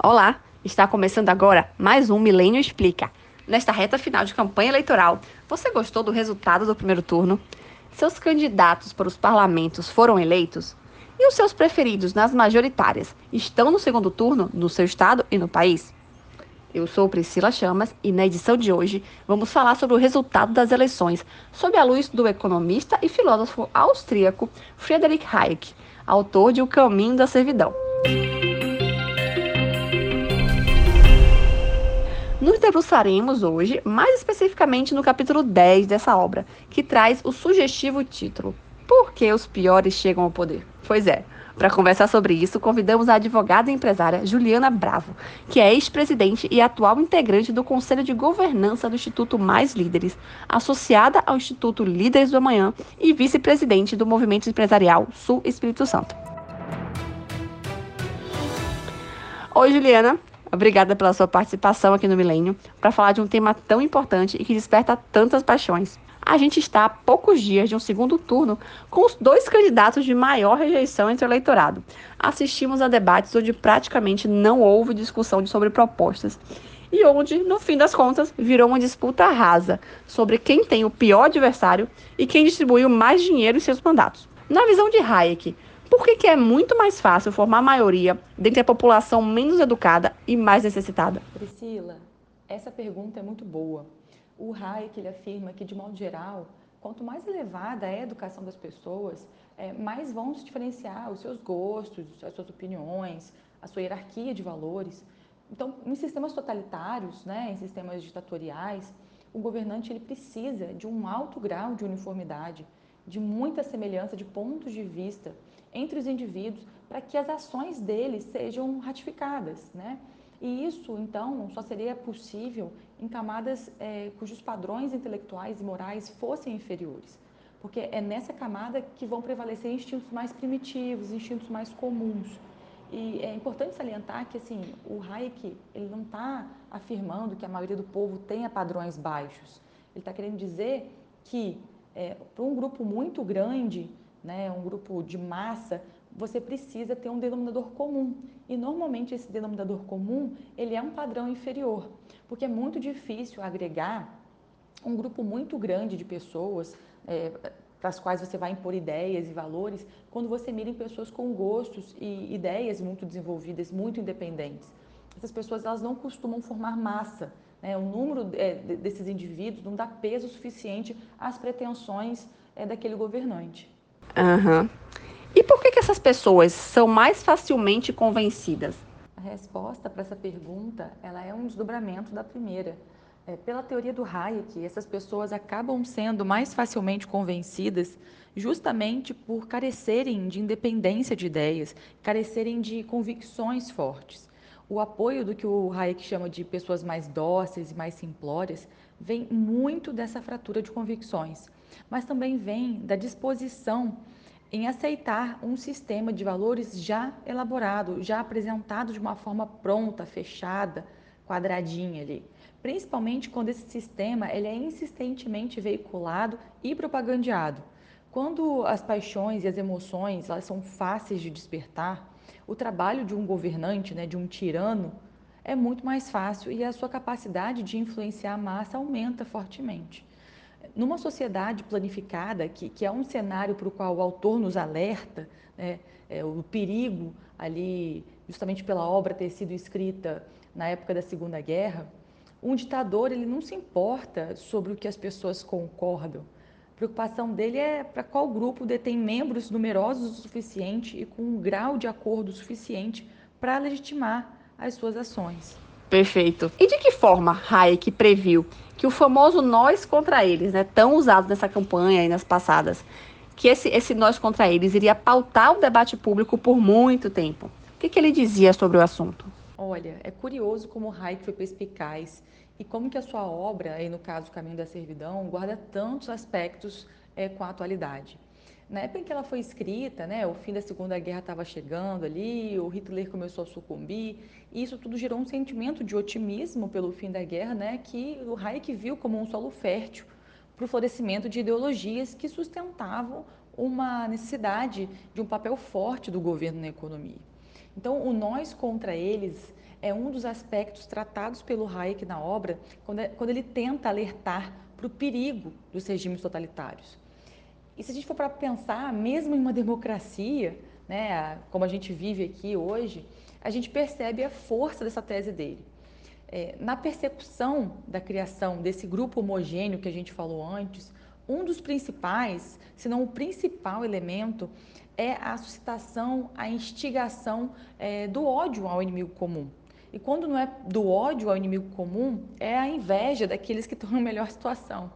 Olá, está começando agora mais um Milênio Explica. Nesta reta final de campanha eleitoral, você gostou do resultado do primeiro turno? Seus candidatos para os parlamentos foram eleitos? E os seus preferidos nas majoritárias estão no segundo turno no seu estado e no país? Eu sou Priscila Chamas e na edição de hoje vamos falar sobre o resultado das eleições sob a luz do economista e filósofo austríaco Friedrich Hayek, autor de O Caminho da Servidão. Nos debruçaremos hoje, mais especificamente no capítulo 10 dessa obra, que traz o sugestivo título Por que os piores chegam ao poder? Pois é, para conversar sobre isso, convidamos a advogada e empresária Juliana Bravo, que é ex-presidente e atual integrante do Conselho de Governança do Instituto Mais Líderes, associada ao Instituto Líderes do Amanhã e vice-presidente do Movimento Empresarial Sul Espírito Santo. Oi, Juliana. Obrigada pela sua participação aqui no Milênio para falar de um tema tão importante e que desperta tantas paixões a gente está a poucos dias de um segundo turno com os dois candidatos de maior rejeição entre o eleitorado. Assistimos a debates onde praticamente não houve discussão sobre propostas e onde, no fim das contas, virou uma disputa rasa sobre quem tem o pior adversário e quem distribuiu mais dinheiro em seus mandatos. Na visão de Hayek, por que, é muito mais fácil formar maioria dentre a população menos educada e mais necessitada? Priscila, essa pergunta é muito boa o Hayek ele afirma que, de modo geral, quanto mais elevada é a educação das pessoas, é, mais vão se diferenciar os seus gostos, as suas opiniões, a sua hierarquia de valores. Então, em sistemas totalitários, né, em sistemas ditatoriais, o governante ele precisa de um alto grau de uniformidade, de muita semelhança de pontos de vista entre os indivíduos para que as ações deles sejam ratificadas, né? E isso, então, só seria possível em camadas é, cujos padrões intelectuais e morais fossem inferiores. Porque é nessa camada que vão prevalecer instintos mais primitivos, instintos mais comuns. E é importante salientar que assim, o Hayek ele não está afirmando que a maioria do povo tenha padrões baixos. Ele está querendo dizer que é, para um grupo muito grande, né, um grupo de massa, você precisa ter um denominador comum. E normalmente esse denominador comum, ele é um padrão inferior, porque é muito difícil agregar um grupo muito grande de pessoas é, para as quais você vai impor ideias e valores, quando você mira em pessoas com gostos e ideias muito desenvolvidas, muito independentes. Essas pessoas elas não costumam formar massa. Né? O número é, desses indivíduos não dá peso suficiente às pretensões é, daquele governante. Uhum. E por que, que essas pessoas são mais facilmente convencidas? A resposta para essa pergunta ela é um desdobramento da primeira. É, pela teoria do Hayek, essas pessoas acabam sendo mais facilmente convencidas justamente por carecerem de independência de ideias, carecerem de convicções fortes. O apoio do que o Hayek chama de pessoas mais dóceis e mais simplórias vem muito dessa fratura de convicções, mas também vem da disposição em aceitar um sistema de valores já elaborado, já apresentado de uma forma pronta, fechada, quadradinha ali. Principalmente quando esse sistema ele é insistentemente veiculado e propagandeado. Quando as paixões e as emoções elas são fáceis de despertar, o trabalho de um governante, né, de um tirano, é muito mais fácil e a sua capacidade de influenciar a massa aumenta fortemente. Numa sociedade planificada, que, que é um cenário para o qual o autor nos alerta, né, é, o perigo ali, justamente pela obra ter sido escrita na época da Segunda Guerra, um ditador ele não se importa sobre o que as pessoas concordam. Preocupação dele é para qual grupo detém membros numerosos o suficiente e com um grau de acordo suficiente para legitimar as suas ações. Perfeito. E de que forma Hayek previu que o famoso nós contra eles, né, tão usado nessa campanha e nas passadas, que esse, esse nós contra eles iria pautar o debate público por muito tempo. O que, que ele dizia sobre o assunto? Olha, é curioso como Hayek foi perspicaz e como que a sua obra, aí no caso O Caminho da Servidão, guarda tantos aspectos é, com a atualidade. Na época em que ela foi escrita, né, o fim da Segunda Guerra estava chegando ali, o Hitler começou a sucumbir, e isso tudo gerou um sentimento de otimismo pelo fim da guerra, né, que o Hayek viu como um solo fértil para o florescimento de ideologias que sustentavam uma necessidade de um papel forte do governo na economia. Então, o nós contra eles é um dos aspectos tratados pelo Hayek na obra, quando, é, quando ele tenta alertar para o perigo dos regimes totalitários. E se a gente for para pensar, mesmo em uma democracia, né, como a gente vive aqui hoje, a gente percebe a força dessa tese dele. É, na persecução da criação desse grupo homogêneo que a gente falou antes, um dos principais, se não o principal elemento, é a suscitação, a instigação é, do ódio ao inimigo comum. E quando não é do ódio ao inimigo comum, é a inveja daqueles que estão em melhor situação.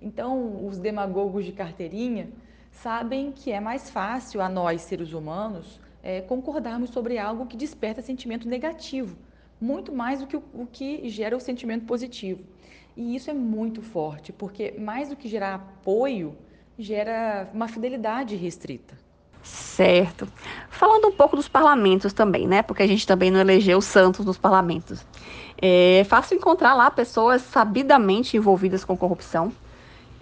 Então, os demagogos de carteirinha sabem que é mais fácil a nós, seres humanos, é, concordarmos sobre algo que desperta sentimento negativo, muito mais do que o, o que gera o sentimento positivo. E isso é muito forte, porque mais do que gerar apoio, gera uma fidelidade restrita. Certo. Falando um pouco dos parlamentos também, né? Porque a gente também não elegeu santos nos parlamentos. É fácil encontrar lá pessoas sabidamente envolvidas com corrupção,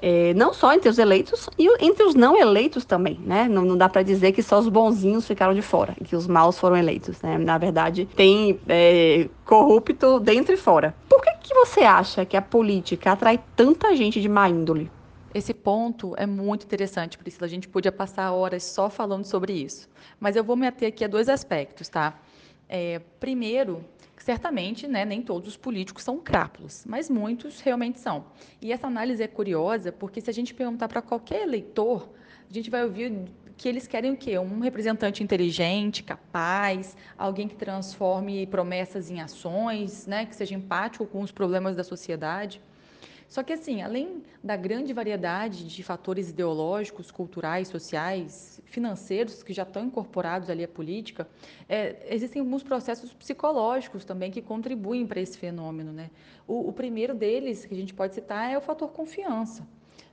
é, não só entre os eleitos e entre os não eleitos também, né? Não, não dá para dizer que só os bonzinhos ficaram de fora, que os maus foram eleitos, né? Na verdade, tem é, corrupto dentro e fora. Por que, que você acha que a política atrai tanta gente de má índole? Esse ponto é muito interessante, Priscila. A gente podia passar horas só falando sobre isso. Mas eu vou me ater aqui a dois aspectos, tá? É, primeiro, Certamente, né, nem todos os políticos são crápulas, mas muitos realmente são. E essa análise é curiosa porque se a gente perguntar para qualquer eleitor, a gente vai ouvir que eles querem o quê? Um representante inteligente, capaz, alguém que transforme promessas em ações, né, que seja empático com os problemas da sociedade. Só que, assim, além da grande variedade de fatores ideológicos, culturais, sociais, financeiros que já estão incorporados ali à política, é, existem alguns processos psicológicos também que contribuem para esse fenômeno. Né? O, o, primeiro deles, que a gente pode citar, é o fator confiança.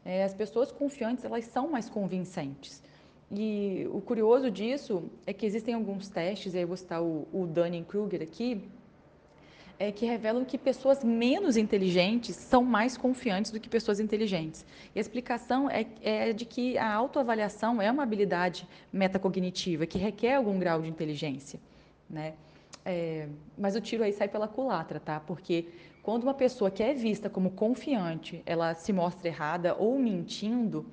É, as pessoas confiantes, elas são mais convincentes. E o curioso disso é que existem alguns testes, aí eu vou citar o, o Dunning-Kruger aqui, é, que revelam que pessoas menos inteligentes são mais confiantes do que pessoas inteligentes. E a explicação é, é de que a autoavaliação é uma habilidade metacognitiva que requer algum grau de inteligência. Né? É, mas o tiro aí sai pela culatra, tá? Porque quando uma pessoa que é vista como confiante, ela se mostra errada ou mentindo,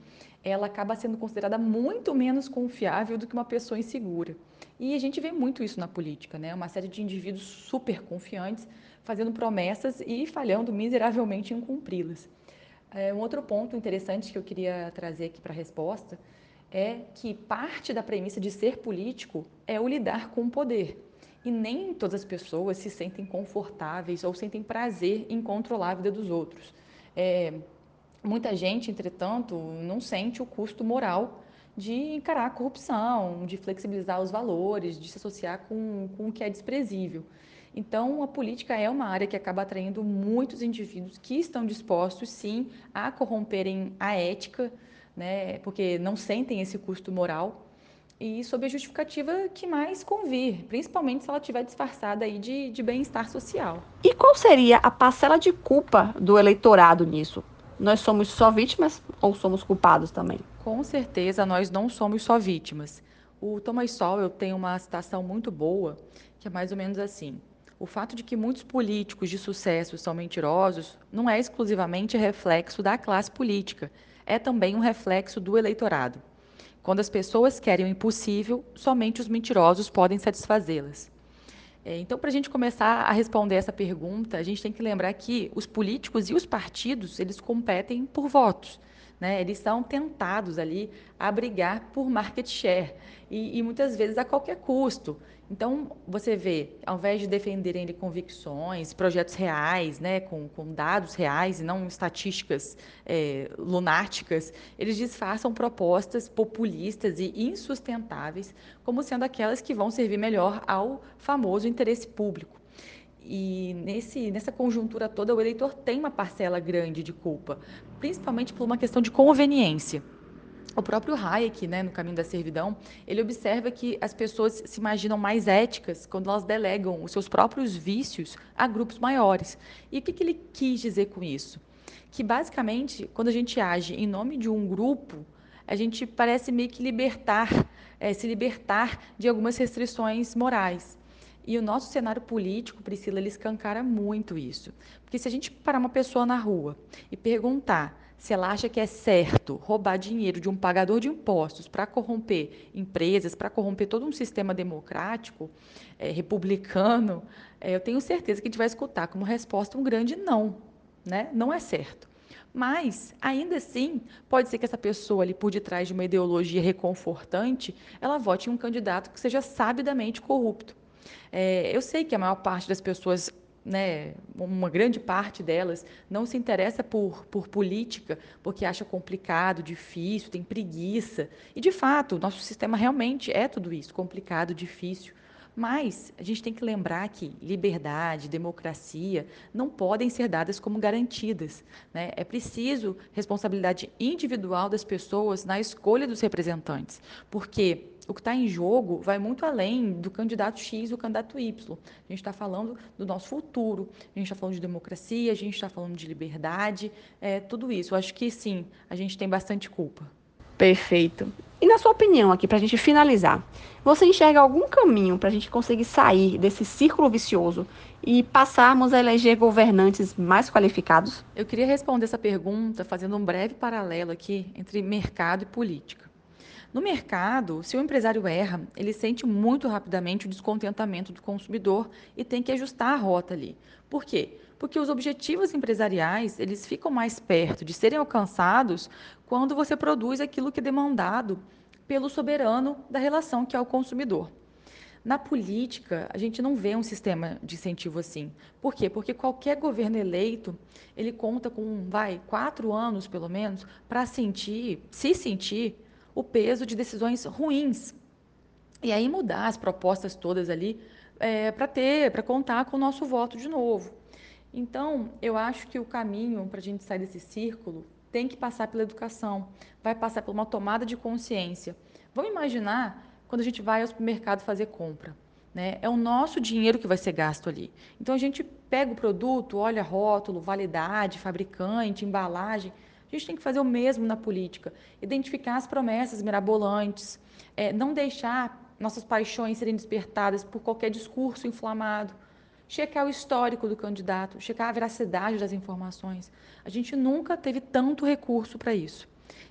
ela acaba sendo considerada muito menos confiável do que uma pessoa insegura. E a gente vê muito isso na política, né? Uma série de indivíduos super confiantes fazendo promessas e falhando miseravelmente em cumpri-las. É, um outro ponto interessante que eu queria trazer aqui para a resposta é que parte da premissa de ser político é o lidar com o poder. E nem todas as pessoas se sentem confortáveis ou sentem prazer em controlar a vida dos outros. É, muita gente, entretanto, não sente o custo moral de encarar a corrupção, de flexibilizar os valores, de se associar com, com o que é desprezível. Então, a política é uma área que acaba atraindo muitos indivíduos que estão dispostos, sim, a corromperem a ética, né, porque não sentem esse custo moral, e sob a justificativa que mais convir, principalmente se ela estiver disfarçada aí de, de bem-estar social. E qual seria a parcela de culpa do eleitorado nisso? Nós somos só vítimas ou somos culpados também? Com certeza, nós não somos só vítimas. O Thomas Sowell tem uma citação muito boa, que é mais ou menos assim: o fato de que muitos políticos de sucesso são mentirosos não é exclusivamente reflexo da classe política, é também um reflexo do eleitorado. Quando as pessoas querem o impossível, somente os mentirosos podem satisfazê-las. É, então, para a gente começar a responder essa pergunta, a gente tem que lembrar que os políticos e os partidos eles competem por votos. Né? Eles são tentados ali a brigar por market share e, e, muitas vezes a qualquer custo. Então, você vê, ao invés de defenderem convicções, projetos reais, né, com, com dados reais e não estatísticas é, lunáticas, eles disfarçam propostas populistas e insustentáveis como sendo aquelas que vão servir melhor ao famoso interesse público. E nesse, nessa conjuntura toda, o eleitor tem uma parcela grande de culpa, principalmente por uma questão de conveniência. O próprio Hayek, né, no Caminho da Servidão, ele observa que as pessoas se imaginam mais éticas quando elas delegam os seus próprios vícios a grupos maiores. E o que, que ele quis dizer com isso? Que, basicamente, quando a gente age em nome de um grupo, a gente parece meio que libertar, é, se libertar de algumas restrições morais. E o nosso cenário político, Priscila, ele escancara muito isso. Porque se a gente parar uma pessoa na rua e perguntar se ela acha que é certo roubar dinheiro de um pagador de impostos para corromper empresas, para corromper todo um sistema democrático, é, republicano, é, eu tenho certeza que a gente vai escutar como resposta um grande não. Né? Não é certo. Mas, ainda assim, pode ser que essa pessoa ali por detrás de uma ideologia reconfortante, ela vote em um candidato que seja sabidamente corrupto. É, eu sei que a maior parte das pessoas né, uma grande parte delas não se interessa por, por política porque acha complicado, difícil, tem preguiça. E, de fato, o nosso sistema realmente é tudo isso, complicado, difícil. Mas a gente tem que lembrar que liberdade, democracia não podem ser dadas como garantidas. Né? É preciso responsabilidade individual das pessoas na escolha dos representantes, porque o que está em jogo vai muito além do candidato X ou candidato Y. A gente está falando do nosso futuro, a gente está falando de democracia, a gente está falando de liberdade, é, tudo isso. Eu acho que sim, a gente tem bastante culpa. Perfeito. E na sua opinião, aqui, para a gente finalizar, você enxerga algum caminho para a gente conseguir sair desse círculo vicioso e passarmos a eleger governantes mais qualificados? Eu queria responder essa pergunta fazendo um breve paralelo aqui entre mercado e política. No mercado, se o empresário erra, ele sente muito rapidamente o descontentamento do consumidor e tem que ajustar a rota ali. Por quê? Porque os objetivos empresariais, eles ficam mais perto de serem alcançados quando você produz aquilo que é demandado pelo soberano da relação que é o consumidor. Na política, a gente não vê um sistema de incentivo assim. Por quê? Porque qualquer governo eleito, ele conta com, vai, quatro anos, pelo menos, para sentir, se sentir o peso de decisões ruins. E aí mudar as propostas todas ali é, para ter, para contar com o nosso voto de novo. Então, eu acho que o caminho para a gente sair desse círculo tem que passar pela educação, vai passar por uma tomada de consciência. Vamos imaginar quando a gente vai ao supermercado fazer compra. Né? É o nosso dinheiro que vai ser gasto ali. Então a gente pega o produto, olha rótulo, validade, fabricante, embalagem a gente tem que fazer o mesmo na política, identificar as promessas mirabolantes, é, não deixar nossas paixões serem despertadas por qualquer discurso inflamado, checar o histórico do candidato, checar a veracidade das informações. A gente nunca teve tanto recurso para isso.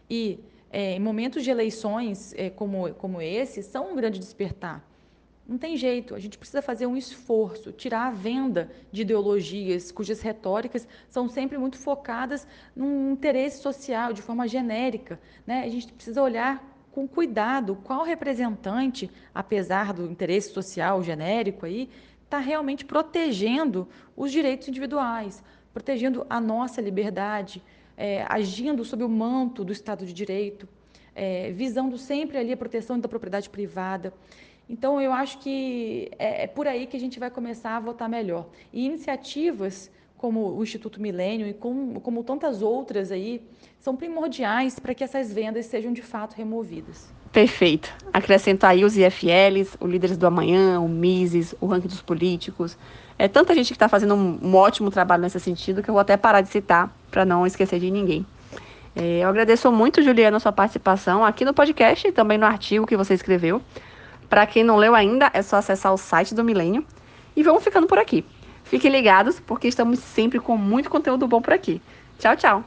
E é, momentos de eleições é, como, como esse, são um grande despertar. Não tem jeito, a gente precisa fazer um esforço, tirar a venda de ideologias cujas retóricas são sempre muito focadas num interesse social, de forma genérica. Né? A gente precisa olhar com cuidado qual representante, apesar do interesse social genérico aí, está realmente protegendo os direitos individuais, protegendo a nossa liberdade, é, agindo sob o manto do Estado de Direito, é, visando sempre ali a proteção da propriedade privada. Então, eu acho que é, é, por aí que a gente vai começar a votar melhor. E iniciativas como o Instituto Milênio e como, como tantas outras aí são primordiais para que essas vendas sejam de fato removidas. Perfeito. Acrescento aí os IFLs, o Líderes do Amanhã, o Mises, o Ranking dos Políticos. É tanta gente que está fazendo um, um, ótimo trabalho nesse sentido que eu vou até parar de citar para não esquecer de ninguém. É, eu agradeço muito, Juliana, a sua participação aqui no podcast e também no artigo que você escreveu. Para quem não leu ainda, é só acessar o site do Milênio. E vamos ficando por aqui. Fiquem ligados, porque estamos sempre com muito conteúdo bom por aqui. Tchau, tchau!